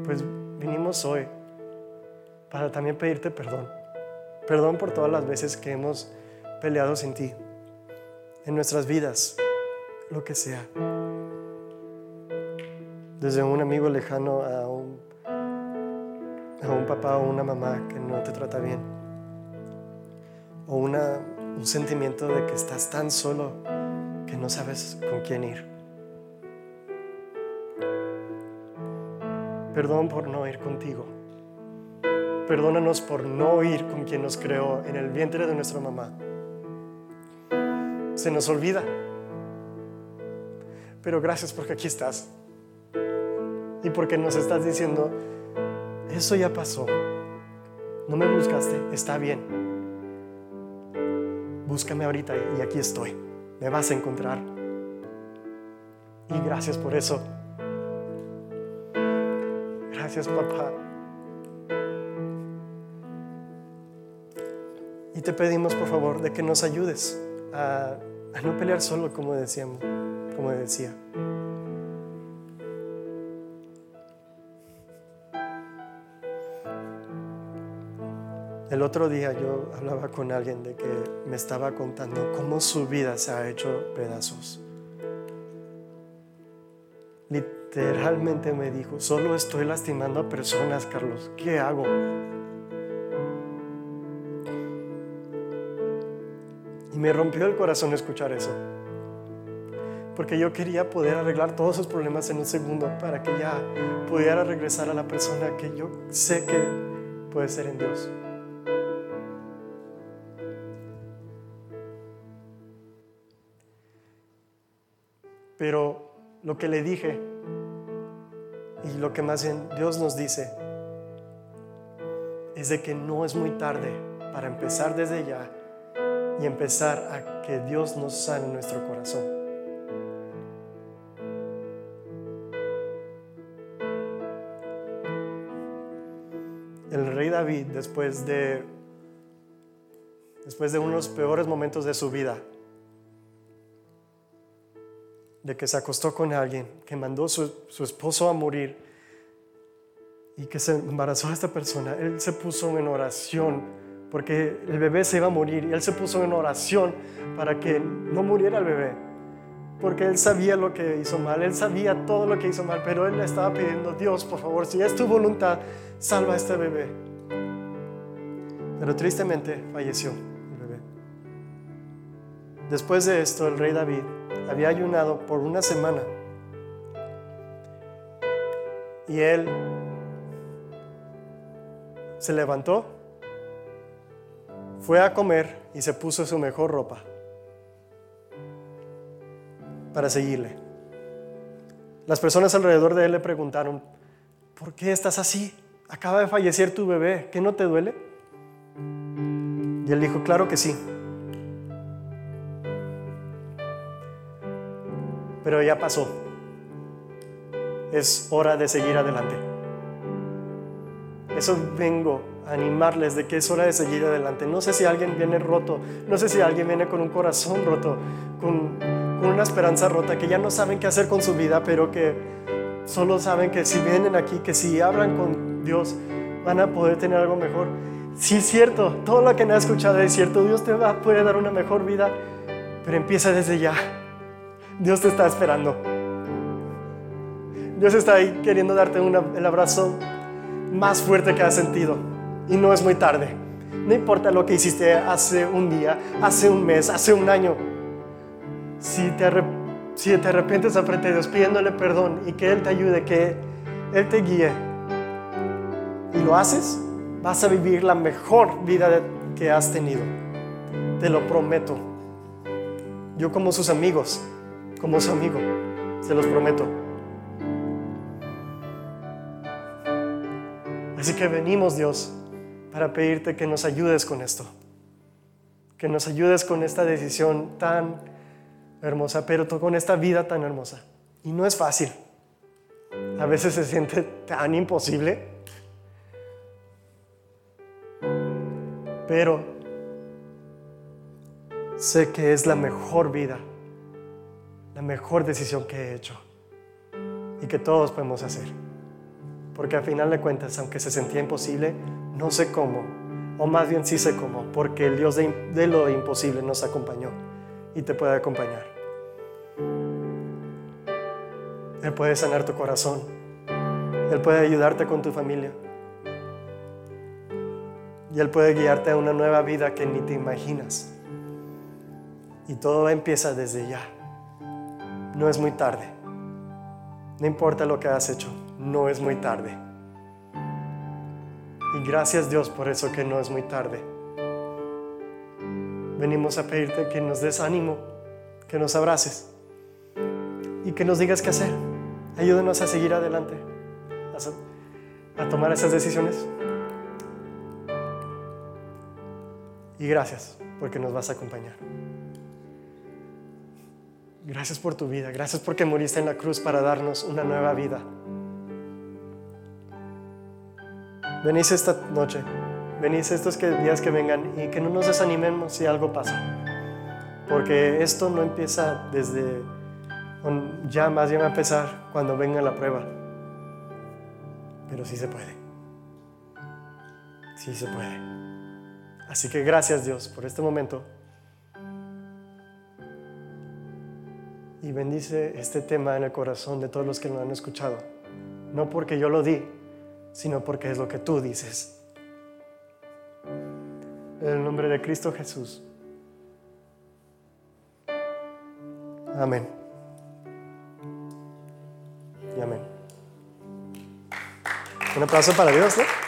Pues vinimos hoy para también pedirte perdón. Perdón por todas las veces que hemos peleado sin ti, en nuestras vidas, lo que sea. Desde un amigo lejano a un, a un papá o una mamá que no te trata bien o una, un sentimiento de que estás tan solo que no sabes con quién ir. Perdón por no ir contigo. Perdónanos por no ir con quien nos creó en el vientre de nuestra mamá. Se nos olvida. Pero gracias porque aquí estás. Y porque nos estás diciendo, eso ya pasó. No me buscaste, está bien búscame ahorita y aquí estoy. Me vas a encontrar. Y gracias por eso. Gracias, papá. Y te pedimos, por favor, de que nos ayudes a, no pelear solo, como decíamos, como decía. El otro día yo hablaba con alguien de que me estaba contando cómo su vida se ha hecho pedazos. Literalmente me dijo, solo estoy lastimando a personas, Carlos. ¿Qué hago? Y me rompió el corazón escuchar eso. Porque yo quería poder arreglar todos sus problemas en un segundo para que ya pudiera regresar a la persona que yo sé que puede ser en Dios. Pero lo que le dije y lo que más bien Dios nos dice es de que no es muy tarde para empezar desde ya y empezar a que Dios nos sane nuestro corazón. El rey David, después de, después de unos peores momentos de su vida, de que se acostó con alguien, que mandó su, su esposo a morir y que se embarazó a esta persona, él se puso en oración porque el bebé se iba a morir y él se puso en oración para que no muriera el bebé. Porque él sabía lo que hizo mal, él sabía todo lo que hizo mal, pero él le estaba pidiendo, Dios, por favor, si es tu voluntad, salva a este bebé. Pero tristemente falleció el bebé. Después de esto, el rey David había ayunado por una semana. Y él se levantó, fue a comer y se puso su mejor ropa para seguirle. Las personas alrededor de él le preguntaron, ¿por qué estás así? Acaba de fallecer tu bebé, ¿qué no te duele? Y él dijo, claro que sí. Pero ya pasó. Es hora de seguir adelante. Eso vengo a animarles de que es hora de seguir adelante. No sé si alguien viene roto, no sé si alguien viene con un corazón roto, con, una esperanza rota, que ya no saben qué hacer con su vida, pero que solo saben que si vienen aquí, que si hablan con Dios, van a poder tener algo mejor. Sí, es cierto, todo lo que me ha escuchado es cierto, Dios te va, puede dar una mejor vida, pero empieza desde ya. Dios te está esperando. Dios está ahí queriendo darte el abrazo más fuerte que has sentido. Y no es muy tarde. No importa lo que hiciste hace un día, hace un mes, hace un año. Si te, si te arrepientes a frente de Dios pidiéndole perdón y que Él te ayude, que Él te guíe, y lo haces, vas a vivir la mejor vida que has tenido. Te lo prometo. Yo como sus amigos, como su amigo, se los prometo. Así que venimos, Dios, para pedirte que nos ayudes con esto, que nos ayudes con esta decisión tan hermosa, pero con esta vida tan hermosa. Y no es fácil. A veces se siente tan imposible. Pero sé que es la mejor vida, la mejor decisión que he hecho y que todos podemos hacer. Porque al final de cuentas, aunque se sentía imposible, no sé cómo, o más bien sí sé cómo, porque el Dios de, lo imposible nos acompañó y te puede acompañar. Él puede sanar tu corazón, Él puede ayudarte con tu familia y Él puede guiarte a una nueva vida que ni te imaginas. Y todo empieza desde ya. No es muy tarde. No importa lo que has hecho, no es muy tarde. Y gracias Dios por eso que no es muy tarde. Venimos a pedirte que nos des ánimo, que nos abraces y que nos digas qué hacer. Ayúdenos a seguir adelante, a, tomar esas decisiones. Y gracias porque nos vas a acompañar. Gracias por tu vida, gracias porque moriste en la cruz para darnos una nueva vida. Venís esta noche, venís estos días que vengan y que no nos desanimemos si algo pasa. Porque esto no empieza desde, ya más bien va a empezar cuando venga la prueba. Pero sí se puede. Sí se puede. Así que gracias Dios por este momento. Y bendice este tema en el corazón de todos los que lo han escuchado. No porque yo lo di, sino porque es lo que tú dices. En el nombre de Cristo Jesús. Amén. Y amén. Un aplauso para Dios, ¿no?